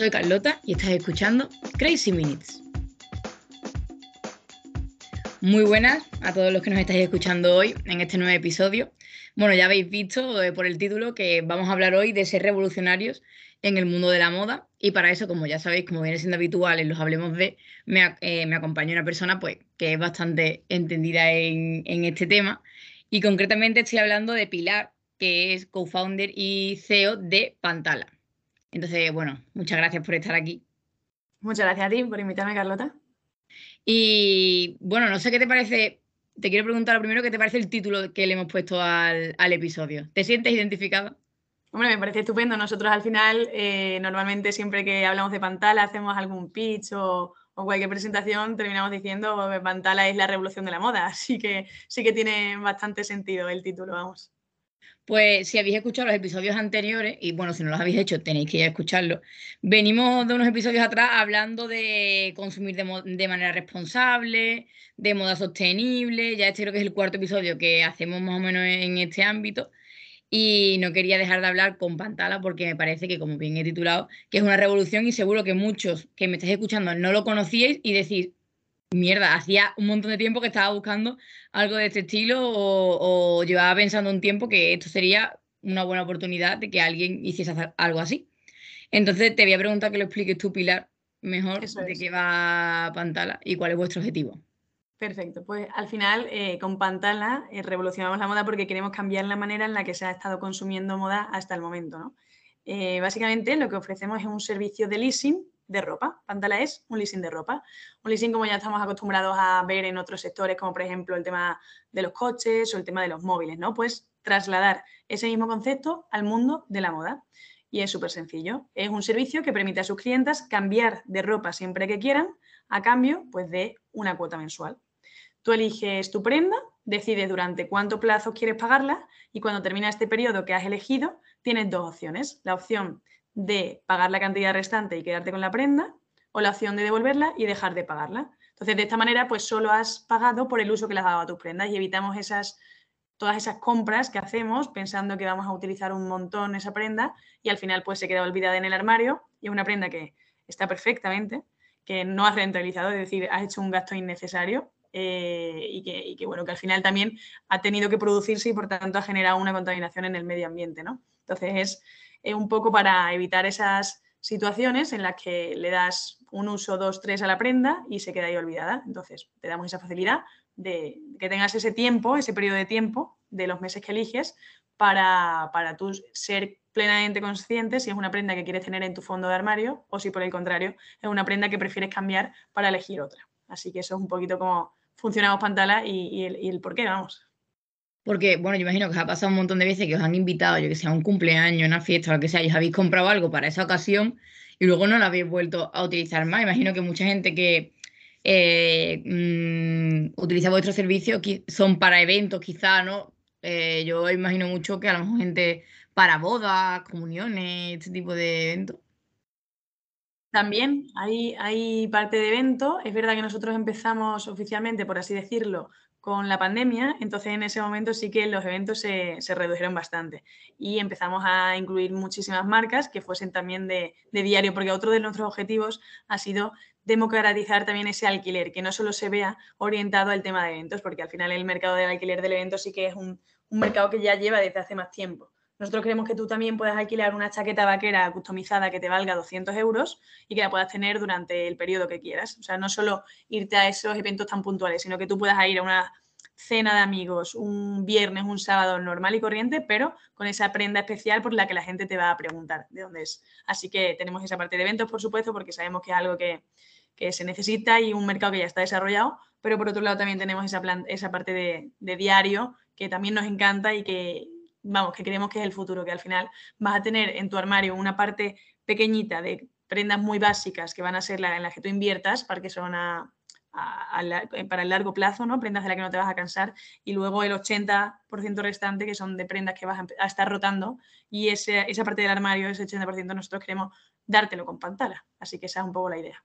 Soy Carlota y estás escuchando Crazy Minutes. Muy buenas a todos los que nos estáis escuchando hoy en este nuevo episodio. Bueno, ya habéis visto eh, por el título que vamos a hablar hoy de ser revolucionarios en el mundo de la moda y para eso, como ya sabéis, como viene siendo habitual en los Hablemos de, me, eh, acompaña una persona pues, que es bastante entendida en, en este tema y concretamente estoy hablando de Pilar, que es co-founder y CEO de Pantala. Entonces, bueno, muchas gracias por estar aquí. Muchas gracias a ti por invitarme, Carlota. Y bueno, no sé qué te parece, te quiero preguntar lo primero, ¿qué te parece el título que le hemos puesto al, episodio? ¿Te sientes identificada? Hombre, me parece estupendo. Nosotros al final, eh, normalmente siempre que hablamos de Pantala, hacemos algún pitch o, o cualquier presentación, terminamos diciendo que Pantala es la revolución de la moda. Así que sí que tiene bastante sentido el título, vamos. Pues si habéis escuchado los episodios anteriores, y bueno, si no los habéis hecho, tenéis que ir escucharlos. Venimos de unos episodios atrás hablando de consumir de, manera responsable, de moda sostenible. Ya este creo que es el cuarto episodio que hacemos más o menos en este ámbito. Y no quería dejar de hablar con Pantala porque me parece que, como bien he titulado, que es una revolución y seguro que muchos que me estáis escuchando no lo conocíais y decís, mierda, hacía un montón de tiempo que estaba buscando algo de este estilo o, llevaba pensando un tiempo que esto sería una buena oportunidad de que alguien hiciese algo así. Entonces te voy a preguntar que lo expliques tú, Pilar, mejor de qué va Pantala y cuál es vuestro objetivo. Perfecto, pues al final eh, con Pantala eh, revolucionamos la moda porque queremos cambiar la manera en la que se ha estado consumiendo moda hasta el momento. ¿no? Eh, básicamente lo que ofrecemos es un servicio de leasing de ropa. Pantala es un leasing de ropa. Un leasing como ya estamos acostumbrados a ver en otros sectores, como por ejemplo el tema de los coches o el tema de los móviles, ¿no? Pues trasladar ese mismo concepto al mundo de la moda. Y es súper sencillo. Es un servicio que permite a sus clientas cambiar de ropa siempre que quieran a cambio pues, de una cuota mensual. Tú eliges tu prenda, decides durante cuánto plazo quieres pagarla y cuando termina este periodo que has elegido, tienes dos opciones. La opción de pagar la cantidad restante y quedarte con la prenda o la opción de devolverla y dejar de pagarla. Entonces, de esta manera, pues solo has pagado por el uso que le has dado a tus prendas y evitamos esas, todas esas compras que hacemos pensando que vamos a utilizar un montón esa prenda y al final pues se queda olvidada en el armario y es una prenda que está perfectamente, que no has rentabilizado, es decir, has hecho un gasto innecesario eh, y, que, y, que, bueno, que al final también ha tenido que producirse y por tanto ha generado una contaminación en el medio ambiente, ¿no? Entonces es eh, un poco para evitar esas situaciones en las que le das un uso, dos, tres a la prenda y se queda ahí olvidada. Entonces, te damos esa facilidad de que tengas ese tiempo, ese periodo de tiempo de los meses que eliges para, para tú ser plenamente consciente si es una prenda que quieres tener en tu fondo de armario o si por el contrario es una prenda que prefieres cambiar para elegir otra. Así que eso es un poquito como funcionamos Pantala y, el, y el por qué, vamos. Porque, bueno, yo imagino que os ha pasado un montón de veces que os han invitado, yo que sé, a un cumpleaños, una fiesta lo que sea, y os habéis comprado algo para esa ocasión y luego no lo habéis vuelto a utilizar más. Imagino que mucha gente que eh, mm, utiliza vuestros servicios son para eventos, quizá, ¿no? Eh, yo imagino mucho que a lo mejor gente para bodas, comuniones, este tipo de eventos. También hay, hay parte de evento. Es verdad que nosotros empezamos oficialmente, por así decirlo, con la pandemia, entonces en ese momento sí que los eventos se, redujeron bastante y empezamos a incluir muchísimas marcas que fuesen también de, diario, porque otro de nuestros objetivos ha sido democratizar también ese alquiler, que no solo se vea orientado al tema de eventos, porque al final el mercado del alquiler del evento sí que es un, un mercado que ya lleva desde hace más tiempo. Nosotros queremos que tú también puedas alquilar una chaqueta vaquera customizada que te valga 200 euros y que la puedas tener durante el periodo que quieras. O sea, no solo irte a esos eventos tan puntuales, sino que tú puedas ir a una cena de amigos un viernes, un sábado normal y corriente, pero con esa prenda especial por la que la gente te va a preguntar de dónde es. Así que tenemos esa parte de eventos, por supuesto, porque sabemos que es algo que, se necesita y un mercado que ya está desarrollado, pero por otro lado también tenemos esa, esa parte de, de diario que también nos encanta y que, vamos, que creemos que es el futuro, que al final vas a tener en tu armario una parte pequeñita de prendas muy básicas que van a ser la en las que tú inviertas para que son eh, para el largo plazo, ¿no? prendas de las que no te vas a cansar, y luego el 80% restante que son de prendas que vas a, estar rotando, y ese, esa parte del armario, ese 80%, nosotros queremos dártelo con pantalla. Así que esa es un poco la idea.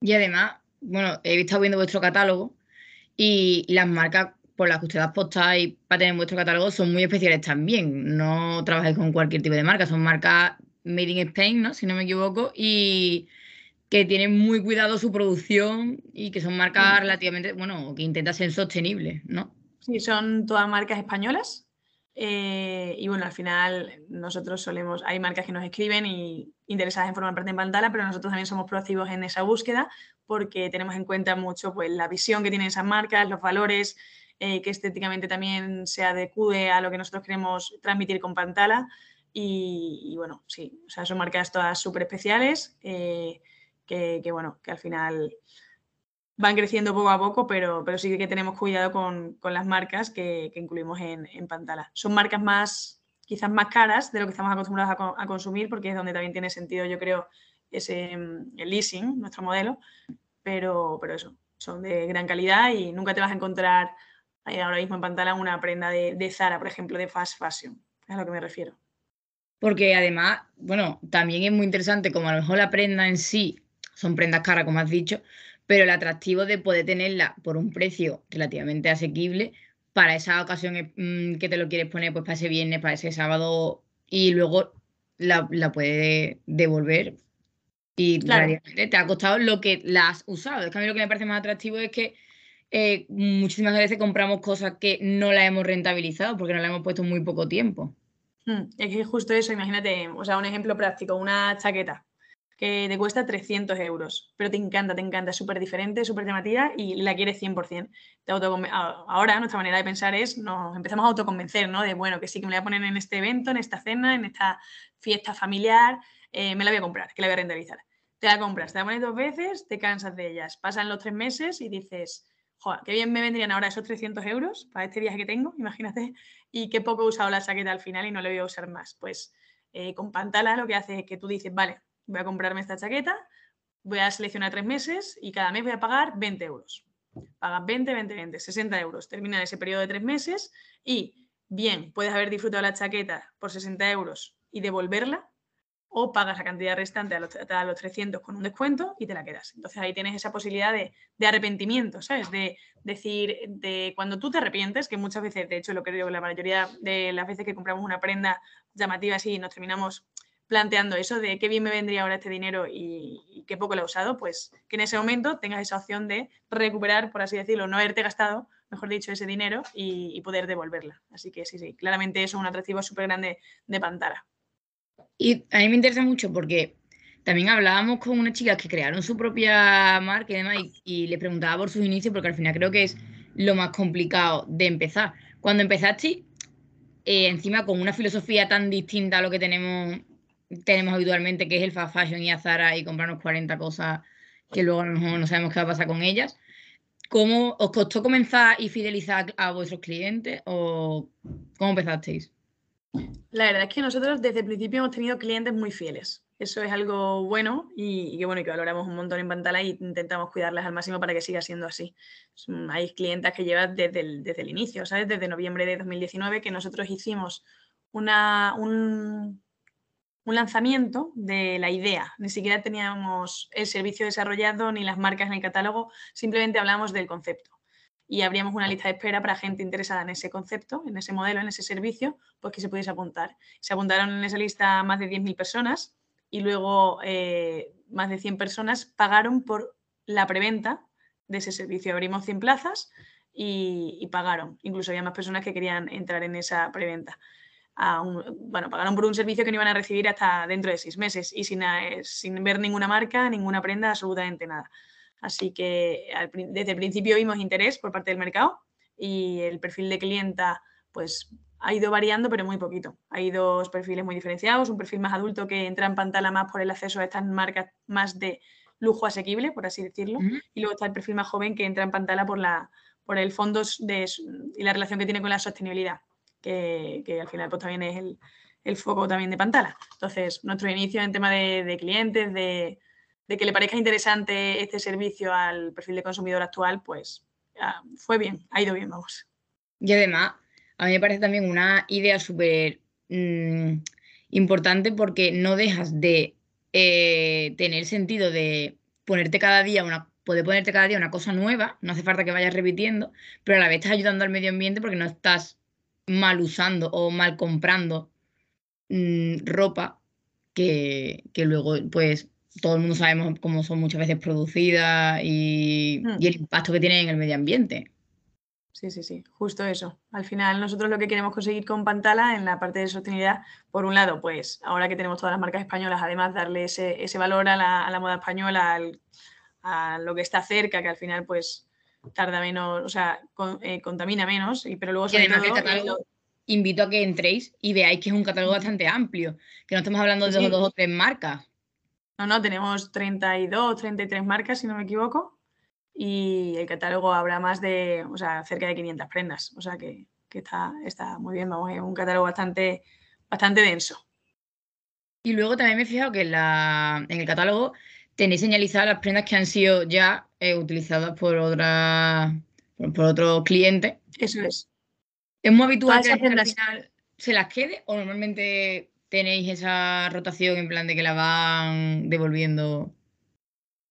Y además, bueno, he estado viendo vuestro catálogo y las marcas por las que ustedes apostáis para tener vuestro catálogo son muy especiales también. No trabajáis con cualquier tipo de marca, son marcas made in Spain, ¿no? Si no me equivoco, y que tienen muy cuidado su producción y que son marcas relativamente, bueno, que intentan ser sostenibles, ¿no? Sí, son todas marcas españolas. Eh, y bueno, al final nosotros solemos, hay marcas que nos escriben y interesadas en formar parte en Pantala, pero nosotros también somos proactivos en esa búsqueda porque tenemos en cuenta mucho pues, la visión que tienen esas marcas, los valores, eh, que estéticamente también se adecue a lo que nosotros queremos transmitir con Pantala. Y, bueno, sí, o sea, son marcas todas súper especiales eh, que, bueno, que al final van creciendo poco a poco, pero, pero sí que tenemos cuidado con, las marcas que, incluimos en, Pantala. Son marcas más, quizás más caras de lo que estamos acostumbrados a, consumir, porque es donde también tiene sentido, yo creo, ese, el leasing, nuestro modelo, pero, pero eso, son de gran calidad y nunca te vas a encontrar ahora mismo en Pantala una prenda de, de Zara, por ejemplo, de fast fashion, es a lo que me refiero. Porque además, bueno, también es muy interesante como a lo mejor la prenda en sí son prendas caras, como has dicho, pero el atractivo de poder tenerla por un precio relativamente asequible para esa ocasión mm, que te lo quieres poner, pues para ese viernes, para ese sábado, y luego la, la puedes devolver y te ha costado lo que la has usado. Es que a mí lo que me parece más atractivo es que eh, muchísimas veces compramos cosas que no las hemos rentabilizado porque no las hemos puesto muy poco tiempo. Hmm, es que justo eso, imagínate, o sea, un ejemplo práctico, una chaqueta que te cuesta 300 euros, pero te encanta, te encanta, es súper diferente, súper llamativa y la quieres 100%. Te Ahora nuestra manera de pensar es, nos empezamos a autoconvencer, ¿no? De, bueno, que sí, que me la voy a poner en este evento, en esta cena, en esta fiesta familiar, eh, me la voy a comprar, que la voy a rentabilizar. Te la compras, te la pones dos veces, te cansas de ellas. Pasan los tres meses y dices, joder, qué bien me vendrían ahora esos 300 euros para este viaje que tengo, imagínate, y qué poco he usado la chaqueta al final y no le voy a usar más. Pues eh, con Pantala lo que hace es que tú dices, vale, voy a comprarme esta chaqueta, voy a seleccionar tres meses y cada mes voy a pagar 20 euros. Pagas 20, 20, 20, 60 euros. Termina ese periodo de tres meses y bien, puedes haber disfrutado la chaqueta por 60 euros y devolverla o pagas la cantidad restante a los, a los, 300 con un descuento y te la quedas. Entonces ahí tienes esa posibilidad de, de, arrepentimiento, ¿sabes? De decir, de cuando tú te arrepientes, que muchas veces, de hecho lo creo que la mayoría de las veces que compramos una prenda llamativa así nos terminamos planteando eso de qué bien me vendría ahora este dinero y, qué poco lo he usado, pues que en ese momento tengas esa opción de recuperar, por así decirlo, no haberte gastado, mejor dicho, ese dinero y, poder devolverla. Así que sí, sí, claramente eso es un atractivo súper grande de Pantara. Y a mí me interesa mucho porque también hablábamos con unas chicas que crearon su propia marca y demás y, les preguntaba por sus inicios porque al final creo que es lo más complicado de empezar. Cuando empezaste, eh, encima con una filosofía tan distinta a lo que tenemos tenemos habitualmente, que es el fast fashion y a Zara y comprarnos 40 cosas que luego a lo mejor no sabemos qué va a pasar con ellas. ¿Cómo os costó comenzar y fidelizar a vuestros clientes o cómo empezasteis? La verdad es que nosotros desde el principio hemos tenido clientes muy fieles. Eso es algo bueno y, que bueno que valoramos un montón en Pantala y intentamos cuidarlas al máximo para que siga siendo así. Hay clientas que llevan desde el, desde el inicio, ¿sabes? Desde noviembre de 2019 que nosotros hicimos una, un, un lanzamiento de la idea. Ni siquiera teníamos el servicio desarrollado ni las marcas en el catálogo, simplemente hablamos del concepto. Y abríamos una lista de espera para gente interesada en ese concepto, en ese modelo, en ese servicio, pues que se pudiese apuntar. Se apuntaron en esa lista más de 10.000 personas y luego eh, más de 100 personas pagaron por la preventa de ese servicio. Abrimos 100 plazas y, pagaron. Incluso había más personas que querían entrar en esa preventa bueno, pagaron por un servicio que no iban a recibir hasta dentro de seis meses y sin, eh, sin ver ninguna marca, ninguna prenda, absolutamente nada. Así que desde el principio vimos interés por parte del mercado y el perfil de clienta pues ha ido variando, pero muy poquito. Hay dos perfiles muy diferenciados, un perfil más adulto que entra en pantalla más por el acceso a estas marcas más de lujo asequible, por así decirlo, y luego está el perfil más joven que entra en pantalla por, la, por el fondo de, y la relación que tiene con la sostenibilidad que, al final pues también es el, foco también de Pantala. Entonces, nuestro inicio en tema de, clientes, de, que le parezca interesante este servicio al perfil de consumidor actual, pues fue bien, ha ido bien, vamos. Y además, a mí me parece también una idea súper mm, importante porque no dejas de eh, tener sentido de ponerte cada día una poder ponerte cada día una cosa nueva, no hace falta que vayas repitiendo, pero a la vez estás ayudando al medio ambiente porque no estás mal usando o mal comprando mm, ropa que, luego, pues, todo el mundo sabemos cómo son muchas veces producidas y, Hmm. y el impacto que tienen en el medio ambiente. Sí, sí, sí, justo eso. Al final nosotros lo que queremos conseguir con Pantala en la parte de sostenibilidad, por un lado, pues ahora que tenemos todas las marcas españolas, además darle ese, ese valor a la, a la moda española, al- a lo que está cerca, que al final pues tarda menos, o sea, con- eh, contamina menos, y, pero luego Y además que el todo, catálogo, invito a que entréis y veáis que es un catálogo bastante amplio, que no estamos hablando de Sí, dos o tres marcas. No, no, tenemos 32, 33 marcas, si no me equivoco, y el catálogo habrá más de, o sea, cerca de 500 prendas, o sea que, que está, está muy bien, vamos, es un catálogo bastante, bastante denso. Y luego también me he fijado que en, la, en el catálogo tenéis señalizadas las prendas que han sido ya eh, utilizadas por otras por, por otros clientes. Eso es. ¿Es muy habitual Todas que la esas gente al final se las quede o normalmente tenéis esa rotación en plan de que la van devolviendo?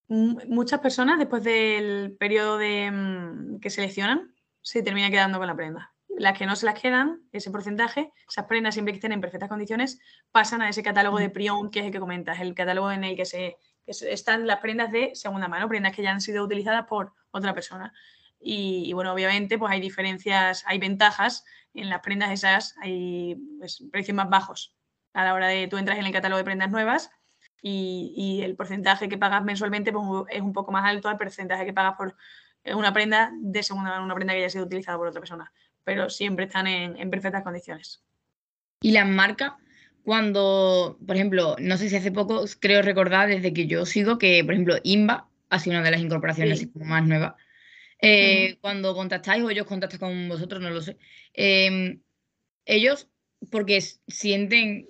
M- Muchas personas después del periodo de, mm, que seleccionan se termina quedando con la prenda. Las que no se las quedan, ese porcentaje, esas prendas siempre que estén en perfectas condiciones, pasan a ese catálogo de pre-owned que es el que comentas, el catálogo en el que se que están las prendas de segunda mano, prendas que ya han sido utilizadas por otra persona. Y, y, bueno, obviamente pues hay diferencias, hay ventajas en las prendas esas, hay pues, precios más bajos a la hora de tú entras en el catálogo de prendas nuevas y, y el porcentaje que pagas mensualmente pues, es un poco más alto al porcentaje que pagas por eh, una prenda de segunda mano, una prenda que haya sido utilizada por otra persona, pero siempre están en, en perfectas condiciones. Y las marcas, cuando, por ejemplo, no sé si hace poco, creo recordar desde que yo sigo que, por ejemplo, Inva ha sido una de las incorporaciones Sí. así como más nuevas. Eh, Cuando contactáis o ellos contactan con vosotros, no lo sé. eh, ellos, porque sienten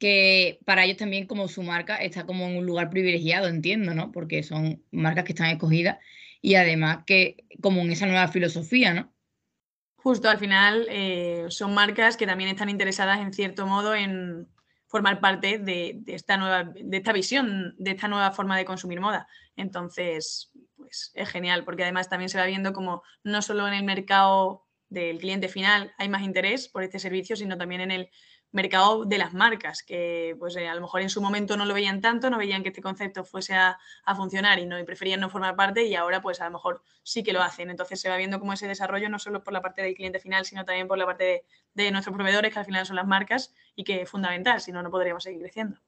que para ellos también como su marca está como en un lugar privilegiado, entiendo, ¿no? Porque son marcas que están escogidas y además que como en esa nueva filosofía, ¿no? Justo al final eh, son marcas que también están interesadas en cierto modo en formar parte de, de esta nueva, de esta visión, de esta nueva forma de consumir moda. Entonces, pues es genial, porque además también se va viendo como no solo en el mercado del cliente final hay más interés por este servicio, sino también en el mercado de las marcas, que pues eh, a lo mejor en su momento no lo veían tanto, no veían que este concepto fuese a, a funcionar y, no, y preferían no formar parte y ahora pues a lo mejor sí que lo hacen. Entonces se va viendo como ese desarrollo no solo por la parte del cliente final, sino también por la parte de, de nuestros proveedores, que al final son las marcas y que es fundamental, si no, no podríamos seguir creciendo.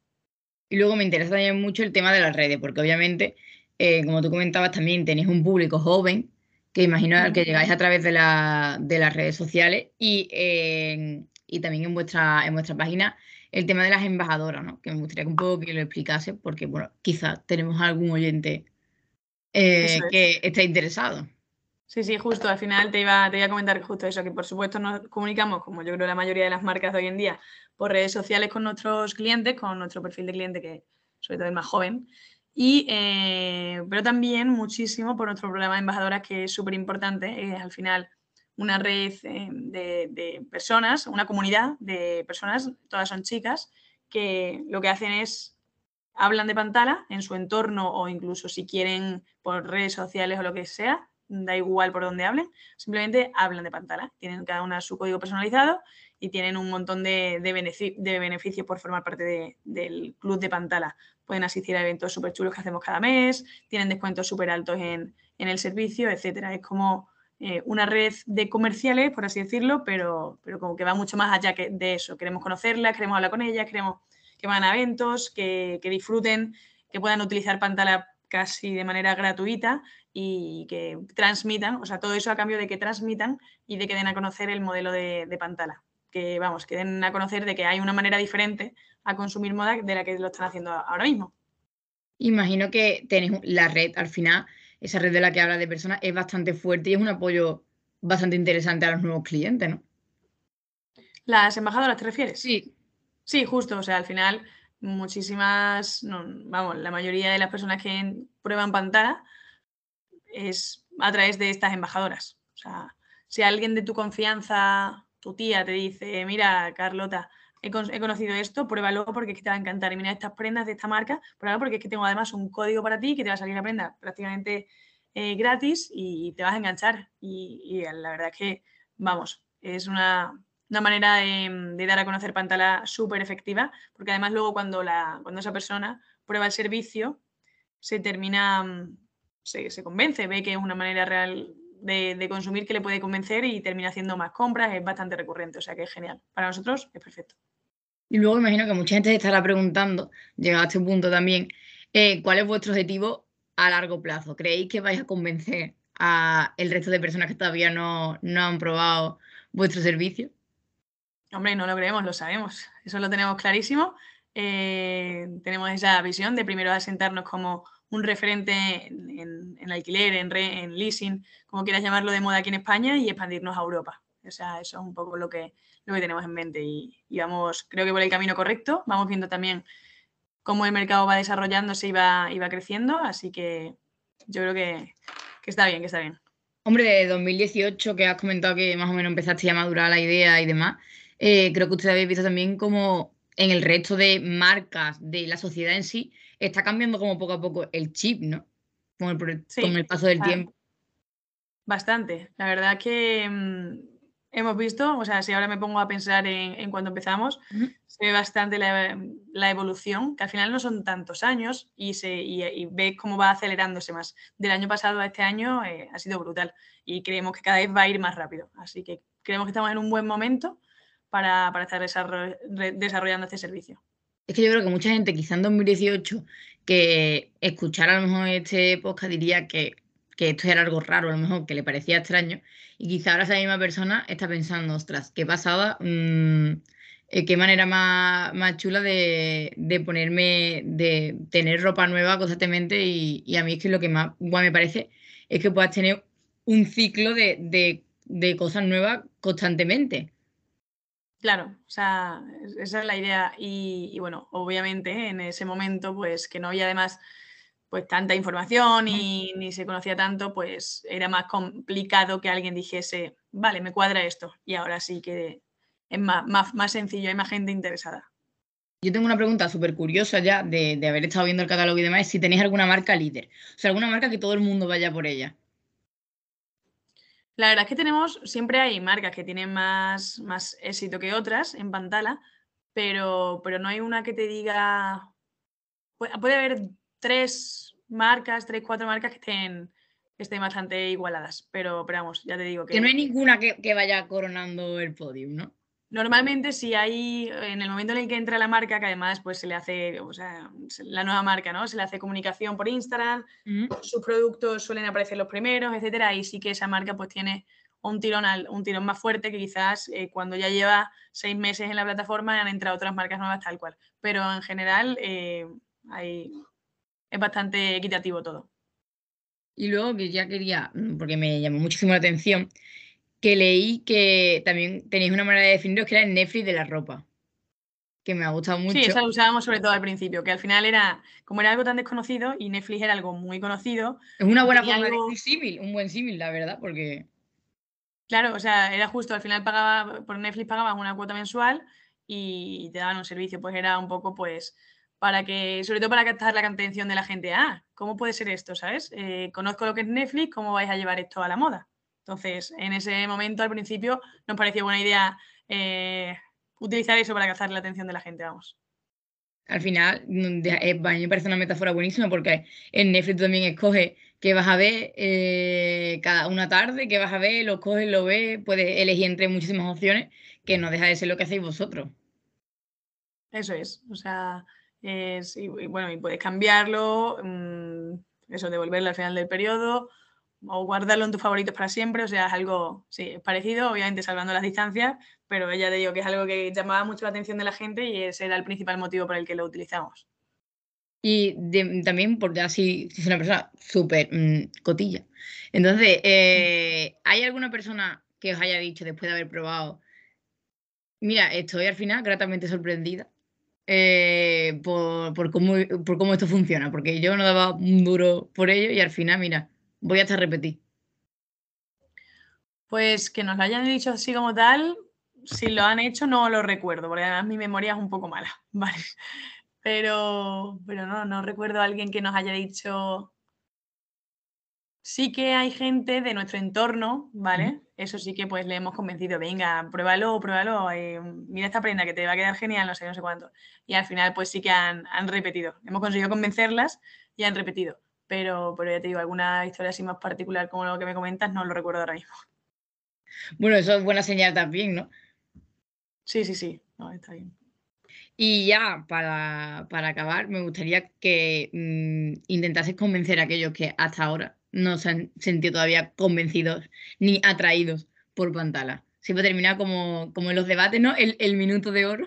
Y luego me interesa también mucho el tema de las redes, porque obviamente, eh, como tú comentabas, también tenéis un público joven, que imagino al que llegáis a través de, la- de las redes sociales y, eh, y también en vuestra, en vuestra página el tema de las embajadoras, ¿no? Que me gustaría que un poco que lo explicase, porque bueno, quizás tenemos algún oyente eh, es. que esté interesado. Sí, sí, justo. Al final te iba, te iba a comentar justo eso, que por supuesto nos comunicamos, como yo creo la mayoría de las marcas de hoy en día, por redes sociales con nuestros clientes, con nuestro perfil de cliente, que sobre todo el más joven. Y, eh, pero también muchísimo por nuestro programa de embajadoras, que es súper importante. Es al final una red eh, de, de personas, una comunidad de personas, todas son chicas, que lo que hacen es hablan de Pantala en su entorno o incluso si quieren por redes sociales o lo que sea, da igual por donde hablen, simplemente hablan de Pantala. Tienen cada una su código personalizado y tienen un montón de, de, benefic de beneficios por formar parte de, del club de Pantala. Pueden asistir a eventos súper chulos que hacemos cada mes, tienen descuentos súper altos en, en, el servicio, etcétera. Es como eh, una red de comerciales, por así decirlo, pero, pero como que va mucho más allá que de eso. Queremos conocerlas, queremos hablar con ellas, queremos que van a eventos, que, que disfruten, que puedan utilizar Pantala casi de manera gratuita y que transmitan, o sea, todo eso a cambio de que transmitan y de que den a conocer el modelo de, de Pantala. Que vamos, que den a conocer de que hay una manera diferente a consumir moda de la que lo están haciendo ahora mismo. Imagino que tenéis la red, al final, esa red de la que habla de personas es bastante fuerte y es un apoyo bastante interesante a los nuevos clientes, ¿no? ¿Las embajadoras te refieres? Sí. Sí, justo, o sea, al final muchísimas, no, vamos, la mayoría de las personas que prueban Pantala es a través de estas embajadoras. O sea, si alguien de tu confianza, tu tía, te dice, mira, Carlota, he, con he conocido esto, pruébalo porque es que te va a encantar. Y mira estas prendas de esta marca, pruébalo porque es que tengo además un código para ti que te va a salir la prenda prácticamente eh, gratis y te vas a enganchar. Y, la verdad es que, vamos, es una, una manera de, dar a conocer Pantala súper efectiva, porque además luego cuando, la, cuando esa persona prueba el servicio, se termina, mm, se, se convence, ve que es una manera real de, consumir que le puede convencer y termina haciendo más compras, es bastante recurrente, o sea que es genial. Para nosotros es perfecto. Y luego imagino que mucha gente se estará preguntando, llegado a este punto también, eh, ¿cuál es vuestro objetivo a largo plazo? ¿Creéis que vais a convencer a el resto de personas que todavía no, no han probado vuestro servicio? Hombre, no lo creemos, lo sabemos. Eso lo tenemos clarísimo. Eh, tenemos esa visión de primero asentarnos como un referente en, alquiler, en, en leasing, como quieras llamarlo, de moda aquí en España y expandirnos a Europa. O sea, eso es un poco lo que, lo que tenemos en mente y, vamos, creo que por el camino correcto. Vamos viendo también cómo el mercado va desarrollándose y va, y va creciendo, así que yo creo que, está bien, que está bien. Hombre, de 2018 que has comentado que más o menos empezaste a madurar la idea y demás, eh, creo que ustedes habéis visto también como en el resto de marcas de la sociedad en sí está cambiando como poco a poco el chip, ¿no? Con el, paso del tiempo. Bastante. La verdad que mm, hemos visto, o sea, si ahora me pongo a pensar en, en cuando empezamos, se ve bastante la, evolución, que al final no son tantos años y, se, y, ves cómo va acelerándose más. Del año pasado a este año eh, ha sido brutal y creemos que cada vez va a ir más rápido. Así que creemos que estamos en un buen momento para, para estar desarrollando este servicio. Es que yo creo que mucha gente, quizá en 2018, que escuchara a lo mejor este podcast diría que, esto era algo raro, a lo mejor que le parecía extraño, y quizá ahora esa misma persona está pensando, ostras, qué pasada, mm, eh, qué manera más, más chula de, ponerme, de tener ropa nueva constantemente, y, a mí es que lo que más guay me parece es que puedas tener un ciclo de, de cosas nuevas constantemente. Claro, o sea, esa es la idea. Y, bueno, obviamente en ese momento, pues que no había además pues tanta información y ni se conocía tanto, pues era más complicado que alguien dijese, vale, me cuadra esto. Y ahora sí que es más, más, sencillo, hay más gente interesada. Yo tengo una pregunta súper curiosa ya de, de, haber estado viendo el catálogo y demás, si tenéis alguna marca líder, o sea, alguna marca que todo el mundo vaya por ella. La verdad es que tenemos, siempre hay marcas que tienen más, más éxito que otras en Pantala, pero, pero no hay una que te diga. Puede, haber tres marcas, tres, cuatro marcas que estén, estén bastante igualadas, pero, pero vamos, ya te digo que. Que no hay ninguna que, que vaya coronando el podium, ¿no? Normalmente si hay, en el momento en el que entra la marca, que además pues se le hace, o sea, la nueva marca, ¿no? Se le hace comunicación por Instagram, sus productos suelen aparecer los primeros, etcétera, y sí que esa marca pues tiene un tirón, un tirón más fuerte que quizás eh, cuando ya lleva seis meses en la plataforma han entrado otras marcas nuevas tal cual. Pero en general eh, es bastante equitativo todo. Y luego que ya quería, mm, porque me llamó muchísimo la atención, que leí que también tenéis una manera de definiros que era el Netflix de la ropa. Que me ha gustado mucho. Sí, esa lo usábamos sobre todo al principio, que al final era, como era algo tan desconocido y Netflix era algo muy conocido. Es una buena forma de símil, un buen símil, la verdad, porque. Claro, o sea, era justo, al final pagaba, por Netflix pagabas una cuota mensual y te daban un servicio, pues era un poco, pues, para que, sobre todo para captar la atención de la gente, ah, ¿cómo puede ser esto, sabes? Eh, conozco lo que es Netflix, ¿cómo vais a llevar esto a la moda? Entonces, en ese momento, al principio, nos parecía buena idea eh, utilizar eso para captar la atención de la gente, vamos. Al final, mm, eh, a mí me parece una metáfora buenísima porque en Netflix también escoge qué vas a ver eh, cada una tarde, qué vas a ver, lo coges, lo ves, puedes elegir entre muchísimas opciones, que no deja de ser lo que hacéis vosotros. Eso es, o sea, es, y, bueno, y puedes cambiarlo, mm, eso, devolverlo al final del periodo, o guardarlo en tus favoritos para siempre, o sea, es algo sí, parecido, obviamente salvando las distancias, pero ya te digo que es algo que llamaba mucho la atención de la gente y ese era el principal motivo por el que lo utilizamos. Y también porque así es una persona súper mm, cotilla. Entonces, eh, ¿hay alguna persona que os haya dicho después de haber probado, mira, estoy al final gratamente sorprendida eh, por, por, cómo, por cómo esto funciona? Porque yo no daba un duro por ello y al final, mira, Voy a repetir. Pues que nos lo hayan dicho así como tal, si lo han hecho no lo recuerdo, porque además mi memoria es un poco mala, ¿vale? Pero, pero no, no recuerdo a alguien que nos haya dicho sí que hay gente de nuestro entorno, ¿vale? Eso sí que pues le hemos convencido, venga, pruébalo, pruébalo, eh, mira esta prenda que te va a quedar genial, no sé, no sé cuánto. Y al final pues sí que han, repetido. Hemos conseguido convencerlas y han repetido. Pero, pero ya te digo, alguna historia así más particular como lo que me comentas, no lo recuerdo ahora mismo. Bueno, eso es buena señal también, ¿no? Sí, sí, sí, está bien. Y ya, para, acabar, me gustaría que mm, intentases convencer a aquellos que hasta ahora no se han sentido todavía convencidos ni atraídos por Pantala. Siempre termina como, como en los debates, ¿no? El, minuto de oro.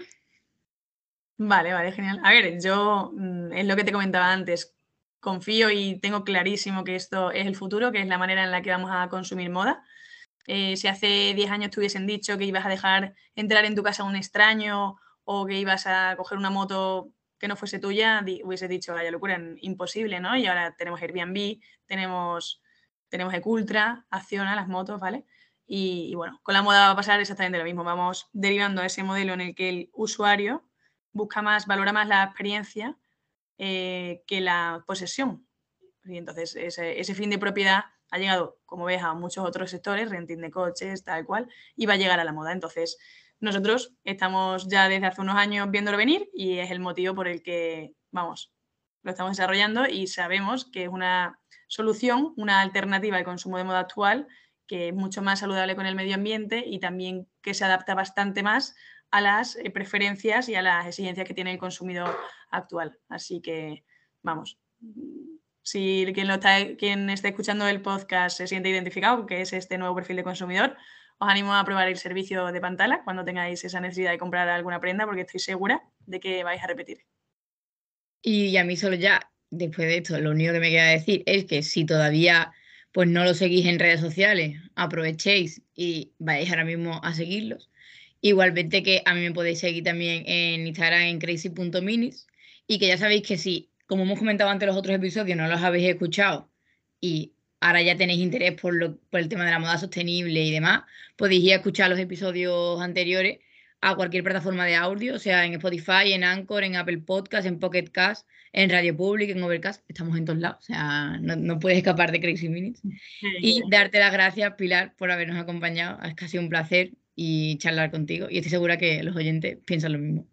Vale, vale, genial. A ver, yo mm, es lo que te comentaba antes. Confío y tengo clarísimo que esto es el futuro, que es la manera en la que vamos a consumir moda. Eh, si hace 10 años te hubiesen dicho que ibas a dejar entrar en tu casa a un extraño o que ibas a coger una moto que no fuese tuya, hubiese dicho, vaya locura, imposible, ¿no? Y ahora tenemos Airbnb, tenemos, tenemos Ecultra, Acciona, las motos, ¿vale? Y, bueno, con la moda va a pasar exactamente lo mismo. Vamos derivando a ese modelo en el que el usuario busca más, valora más la experiencia eh, que la posesión. Y entonces ese, ese, fin de propiedad ha llegado, como ves, a muchos otros sectores, renting de coches, tal cual, y va a llegar a la moda. Entonces, nosotros estamos ya desde hace unos años viéndolo venir y es el motivo por el que, vamos, lo estamos desarrollando y sabemos que es una solución, una alternativa al consumo de moda actual que es mucho más saludable con el medio ambiente y también que se adapta bastante más a las eh, preferencias y a las exigencias que tiene el consumidor actual. Así que, vamos, si quien, está, quien esté escuchando el podcast se siente identificado, que es este nuevo perfil de consumidor, os animo a probar el servicio de Pantala cuando tengáis esa necesidad de comprar alguna prenda, porque estoy segura de que vais a repetir. Y a mí solo ya, después de esto, lo único que me queda decir es que si todavía pues no lo seguís en redes sociales, aprovechéis y vais ahora mismo a seguirlos. Igualmente que a mí me podéis seguir también en Instagram en crazy.minis y que ya sabéis que si, como hemos comentado antes los otros episodios, no los habéis escuchado y ahora ya tenéis interés por, el tema de la moda sostenible y demás, podéis ir a escuchar los episodios anteriores a cualquier plataforma de audio, o sea, en Spotify, en Anchor, en Apple Podcast, en Pocket Cast, en Radio Public, en Overcast, estamos en todos lados, o sea, no, puedes escapar de Crazy Minutes. Y darte las gracias, Pilar, por habernos acompañado, es casi un placer y charlar contigo, y estoy segura que los oyentes piensan lo mismo.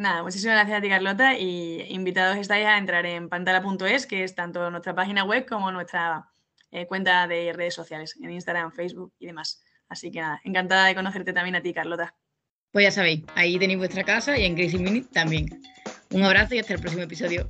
Nada, muchísimas gracias a ti, Carlota, y invitados estáis a entrar en pantala.es, que es tanto nuestra página web como nuestra eh, cuenta de redes sociales, en Instagram, Facebook y demás. Así que nada, encantada de conocerte también a ti, Carlota. Pues ya sabéis, ahí tenéis vuestra casa y en Crazy Minute también. Un abrazo y hasta el próximo episodio.